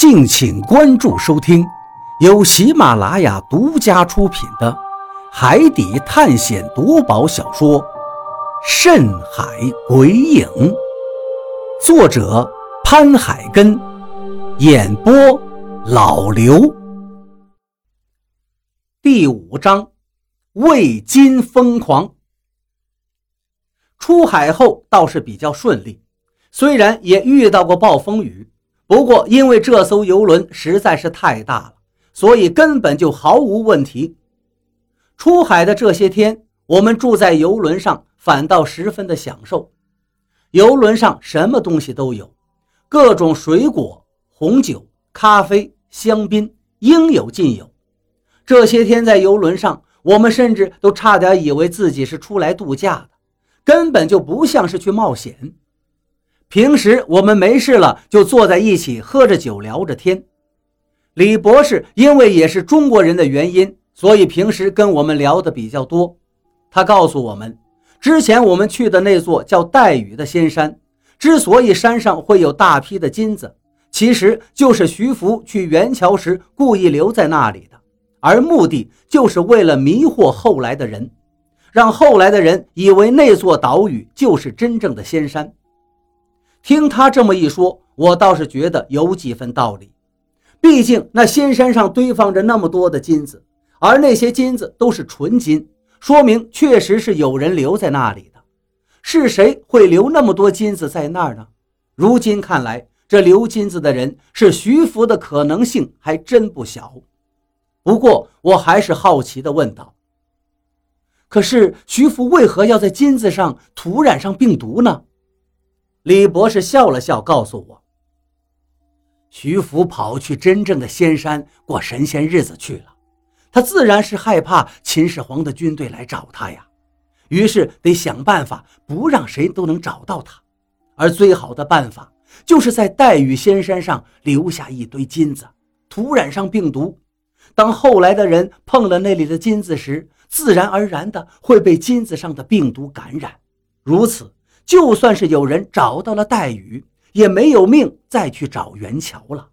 敬请关注收听，由喜马拉雅独家出品的《海底探险夺宝小说》《深海鬼影》，作者潘海根，演播老刘。第五章，为金疯狂。出海后倒是比较顺利，虽然也遇到过暴风雨。不过，因为这艘游轮实在是太大了，所以根本就毫无问题。出海的这些天，我们住在游轮上，反倒十分的享受。游轮上什么东西都有，各种水果、红酒、咖啡、香槟，应有尽有。这些天在游轮上，我们甚至都差点以为自己是出来度假的，根本就不像是去冒险。平时我们没事了就坐在一起喝着酒聊着天。李博士因为也是中国人的原因，所以平时跟我们聊的比较多。他告诉我们，之前我们去的那座叫岱屿的仙山，之所以山上会有大批的金子，其实就是徐福去元桥时故意留在那里的，而目的就是为了迷惑后来的人，让后来的人以为那座岛屿就是真正的仙山。听他这么一说，我倒是觉得有几分道理。毕竟那仙山上堆放着那么多的金子，而那些金子都是纯金，说明确实是有人留在那里的。是谁会留那么多金子在那儿呢？如今看来，这留金子的人是徐福的可能性还真不小。不过我还是好奇地问道：“可是徐福为何要在金子上涂染上病毒呢？”李博士笑了笑，告诉我：“徐福跑去真正的仙山过神仙日子去了，他自然是害怕秦始皇的军队来找他呀，于是得想办法不让谁都能找到他。而最好的办法，就是在黛玉仙山上留下一堆金子，涂染上病毒。当后来的人碰了那里的金子时，自然而然的会被金子上的病毒感染。如此。”就算是有人找到了黛玉，也没有命再去找元桥了，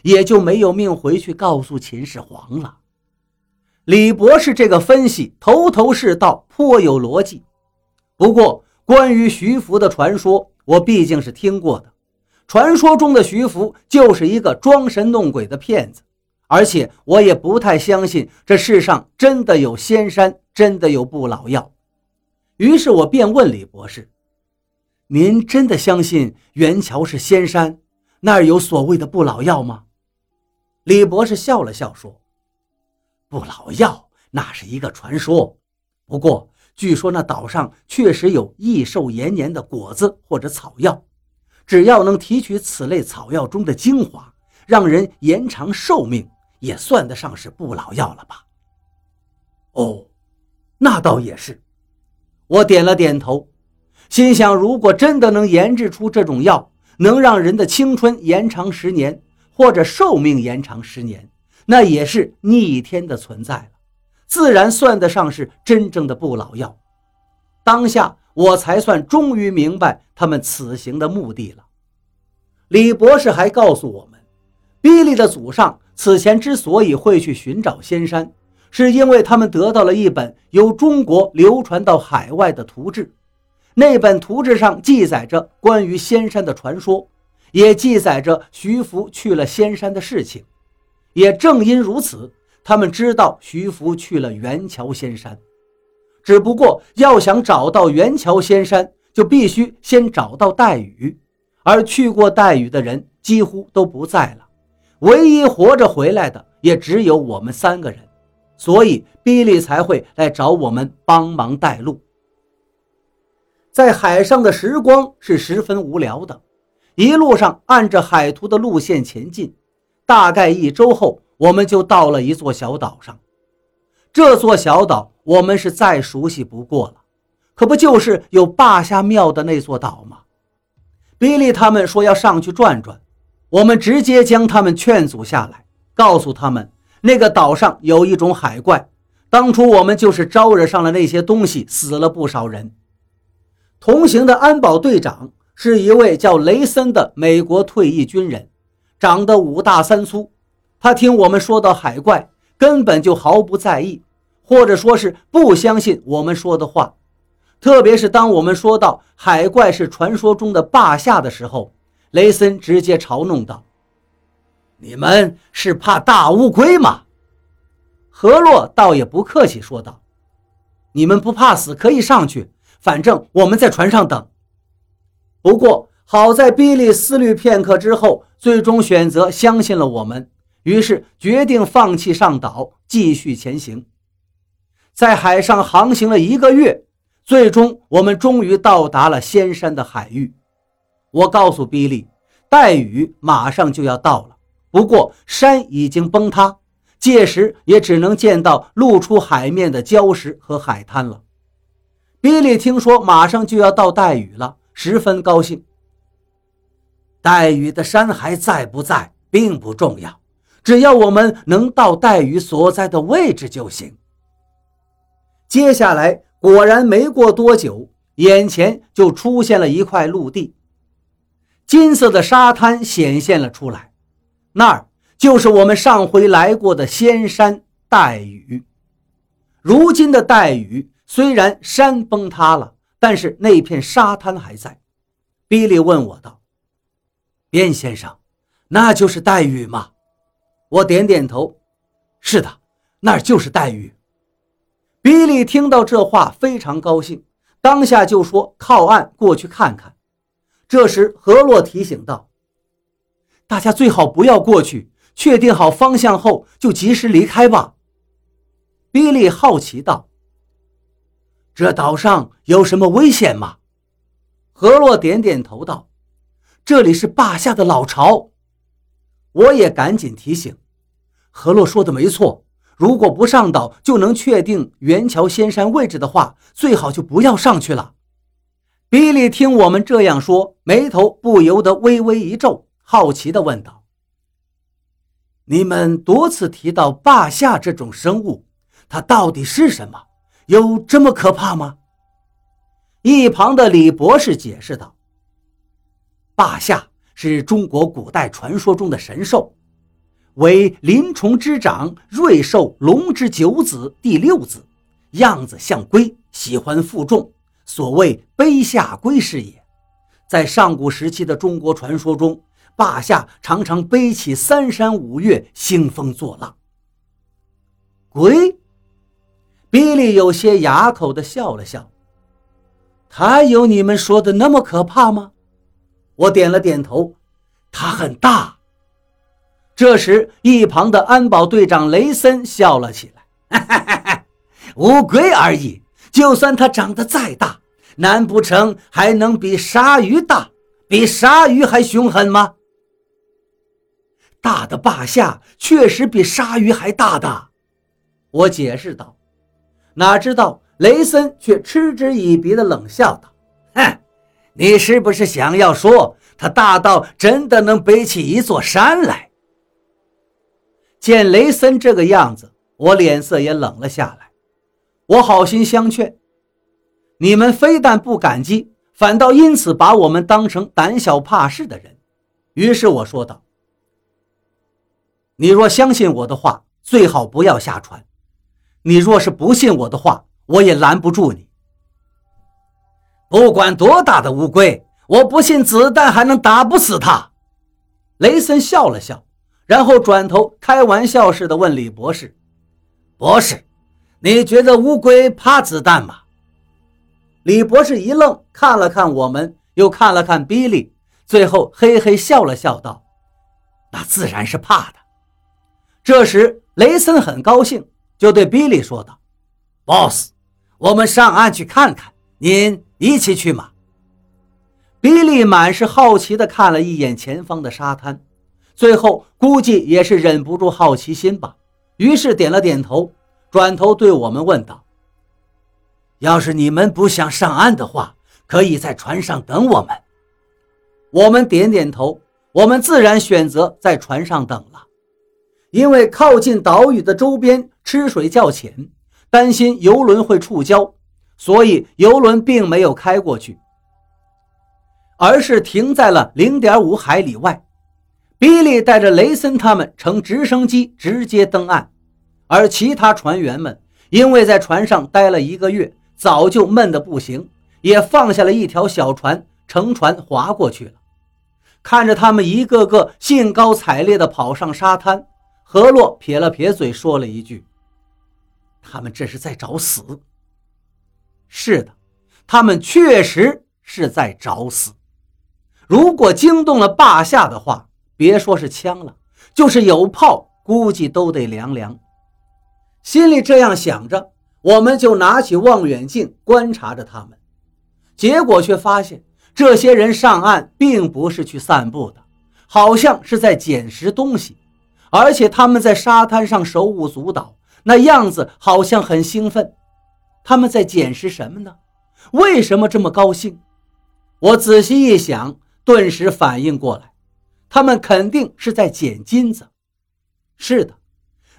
也就没有命回去告诉秦始皇了。李博士这个分析头头是道，颇有逻辑。不过，关于徐福的传说，我毕竟是听过的。传说中的徐福就是一个装神弄鬼的骗子，而且我也不太相信这世上真的有仙山，真的有不老药。于是我便问李博士。您真的相信元桥是仙山，那儿有所谓的不老药吗？李博士笑了笑说：“不老药那是一个传说，不过据说那岛上确实有益寿延年的果子或者草药，只要能提取此类草药中的精华，让人延长寿命，也算得上是不老药了吧？”哦，那倒也是，我点了点头。心想，如果真的能研制出这种药，能让人的青春延长十年，或者寿命延长十年，那也是逆天的存在了，自然算得上是真正的不老药。当下我才算终于明白他们此行的目的了。李博士还告诉我们，比利的祖上此前之所以会去寻找仙山，是因为他们得到了一本由中国流传到海外的图志。那本图纸上记载着关于仙山的传说，也记载着徐福去了仙山的事情。也正因如此，他们知道徐福去了元桥仙山。只不过要想找到元桥仙山，就必须先找到黛玉，而去过黛玉的人几乎都不在了，唯一活着回来的也只有我们三个人，所以比利才会来找我们帮忙带路。在海上的时光是十分无聊的，一路上按着海图的路线前进，大概一周后，我们就到了一座小岛上。这座小岛我们是再熟悉不过了，可不就是有霸下庙的那座岛吗？比利他们说要上去转转，我们直接将他们劝阻下来，告诉他们那个岛上有一种海怪，当初我们就是招惹上了那些东西，死了不少人。同行的安保队长是一位叫雷森的美国退役军人，长得五大三粗。他听我们说到海怪，根本就毫不在意，或者说是不相信我们说的话。特别是当我们说到海怪是传说中的霸下的时候，雷森直接嘲弄道：“你们是怕大乌龟吗？”何洛倒也不客气说道：“你们不怕死可以上去，反正我们在船上等。”不过好在比利思虑片刻之后，最终选择相信了我们。于是决定放弃上岛，继续前行。在海上航行了一个月，最终我们终于到达了仙山的海域。我告诉比利，带雨马上就要到了，不过山已经崩塌，届时也只能见到露出海面的礁石和海滩了。比利听说马上就要到带雨了，十分高兴。带雨的山还在不在，并不重要。只要我们能到带雨所在的位置就行。接下来果然没过多久，眼前就出现了一块陆地，金色的沙滩显现了出来，那儿就是我们上回来过的仙山带雨。如今的带雨虽然山崩塌了，但是那片沙滩还在。比利问我道：“边先生，那就是黛玉吗？”我点点头，是的，那就是黛玉。比利听到这话非常高兴，当下就说：“靠岸过去看看。”这时何洛提醒道：“大家最好不要过去，确定好方向后就及时离开吧。”比利好奇道：“这岛上有什么危险吗？”何洛点点头道：“这里是霸下的老巢。”我也赶紧提醒。何洛说的没错，如果不上岛就能确定元桥仙山位置的话，最好就不要上去了。比利听我们这样说，眉头不由得微微一皱，好奇地问道：“你们多次提到霸下这种生物，它到底是什么？有这么可怕吗？”一旁的李博士解释道：“霸下是中国古代传说中的神兽。”为鳞虫之长，瑞兽龙之九子，第六子，样子像龟，喜欢负重，所谓背下龟是也。在上古时期的中国传说中，霸下常常背起三山五岳，兴风作浪。龟，比利有些哑口的笑了笑。他有你们说的那么可怕吗？我点了点头。他很大。这时，一旁的安保队长雷森笑了起来：“哈哈哈哈乌龟而已，就算它长得再大，难不成还能比鲨鱼大，比鲨鱼还凶狠吗？”大的霸下确实比鲨鱼还大的，我解释道。哪知道雷森却嗤之以鼻的冷笑道：“哼，你是不是想要说他大到真的能背起一座山来？”见雷森这个样子，我脸色也冷了下来。我好心相劝，你们非但不感激，反倒因此把我们当成胆小怕事的人。于是我说道：“你若相信我的话，最好不要下船；你若是不信我的话，我也拦不住你。不管多大的乌龟，我不信子弹还能打不死它。”雷森笑了笑。然后转头开玩笑似的问李博士：“博士，你觉得乌龟怕子弹吗？”李博士一愣，看了看我们，又看了看比利，最后嘿嘿笑了笑，道：“那自然是怕的。”这时，雷森很高兴，就对比利说道：“Boss，我们上岸去看看，您一起去吗？”比利满是好奇地看了一眼前方的沙滩。最后估计也是忍不住好奇心吧，于是点了点头，转头对我们问道：“要是你们不想上岸的话，可以在船上等我们。”我们点点头，我们自然选择在船上等了，因为靠近岛屿的周边吃水较浅，担心游轮会触礁，所以游轮并没有开过去，而是停在了零点五海里外。比利带着雷森他们乘直升机直接登岸，而其他船员们因为在船上待了一个月，早就闷得不行，也放下了一条小船，乘船划过去了。看着他们一个个兴高采烈地跑上沙滩，何洛撇了撇嘴，说了一句：“他们这是在找死。”是的，他们确实是在找死。如果惊动了霸下的话，别说是枪了，就是有炮，估计都得凉凉。心里这样想着，我们就拿起望远镜观察着他们，结果却发现这些人上岸并不是去散步的，好像是在捡拾东西，而且他们在沙滩上手舞足蹈，那样子好像很兴奋。他们在捡拾什么呢？为什么这么高兴？我仔细一想，顿时反应过来，他们肯定是在捡金子。是的，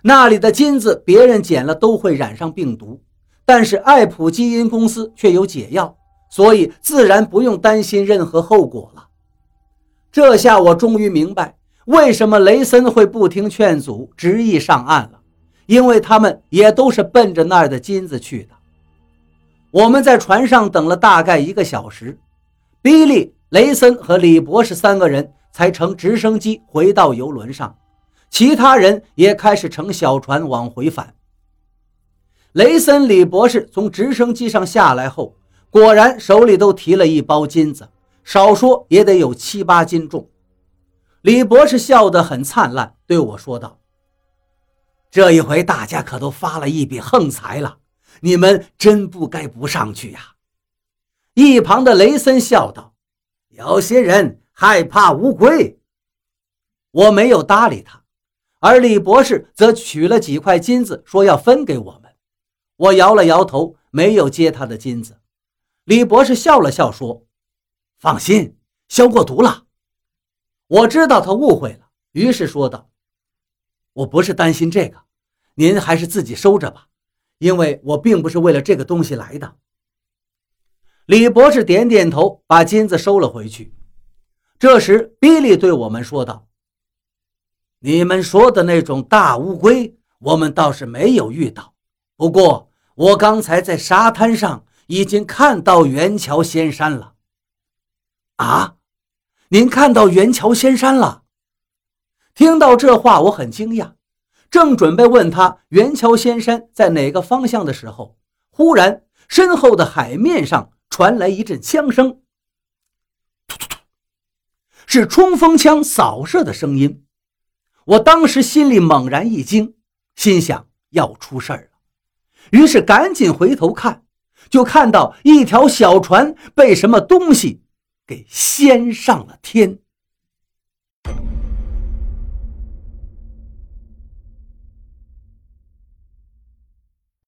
那里的金子别人捡了都会染上病毒，但是爱普基因公司却有解药，所以自然不用担心任何后果了。这下我终于明白，为什么雷森会不听劝阻，执意上岸了，因为他们也都是奔着那儿的金子去的。我们在船上等了大概一个小时，比利、雷森和李博士三个人才乘直升机回到游轮上，其他人也开始乘小船往回返。雷森、李博士从直升机上下来后，果然手里都提了一包金子，少说也得有七八斤重。李博士笑得很灿烂，对我说道：“这一回大家可都发了一笔横财了。”你们真不该不上去呀！一旁的雷森笑道：“有些人害怕乌龟。”我没有搭理他，而李博士则取了几块金子，说要分给我们。我摇了摇头，没有接他的金子。李博士笑了笑说：“放心，消过毒了。”我知道他误会了，于是说道：“我不是担心这个，您还是自己收着吧。”因为我并不是为了这个东西来的。李博士点点头，把金子收了回去。这时，比利对我们说道：“你们说的那种大乌龟，我们倒是没有遇到。不过，我刚才在沙滩上已经看到元桥仙山了。”啊，您看到元桥仙山了？听到这话，我很惊讶。正准备问他元桥仙山在哪个方向的时候，忽然身后的海面上传来一阵枪声，突突突，是冲锋枪扫射的声音。我当时心里猛然一惊，心想要出事儿了，于是赶紧回头看，就看到一条小船被什么东西给掀上了天。